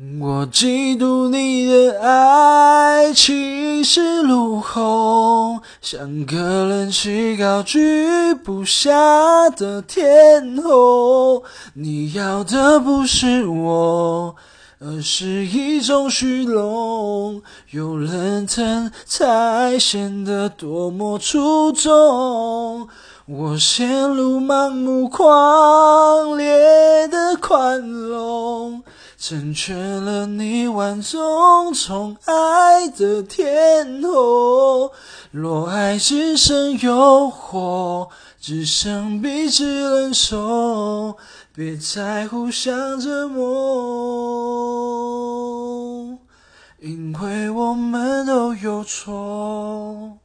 我嫉妒你的爱气势如虹，像个人气高举不下的天后。你要的不是我，而是一种虚荣，有人疼才显得多么出众。我陷入盲目狂烈的宽容。成全了你万种宠爱的天后，若爱只剩诱惑，只剩彼此忍受，别再互相折磨，因为我们都有错。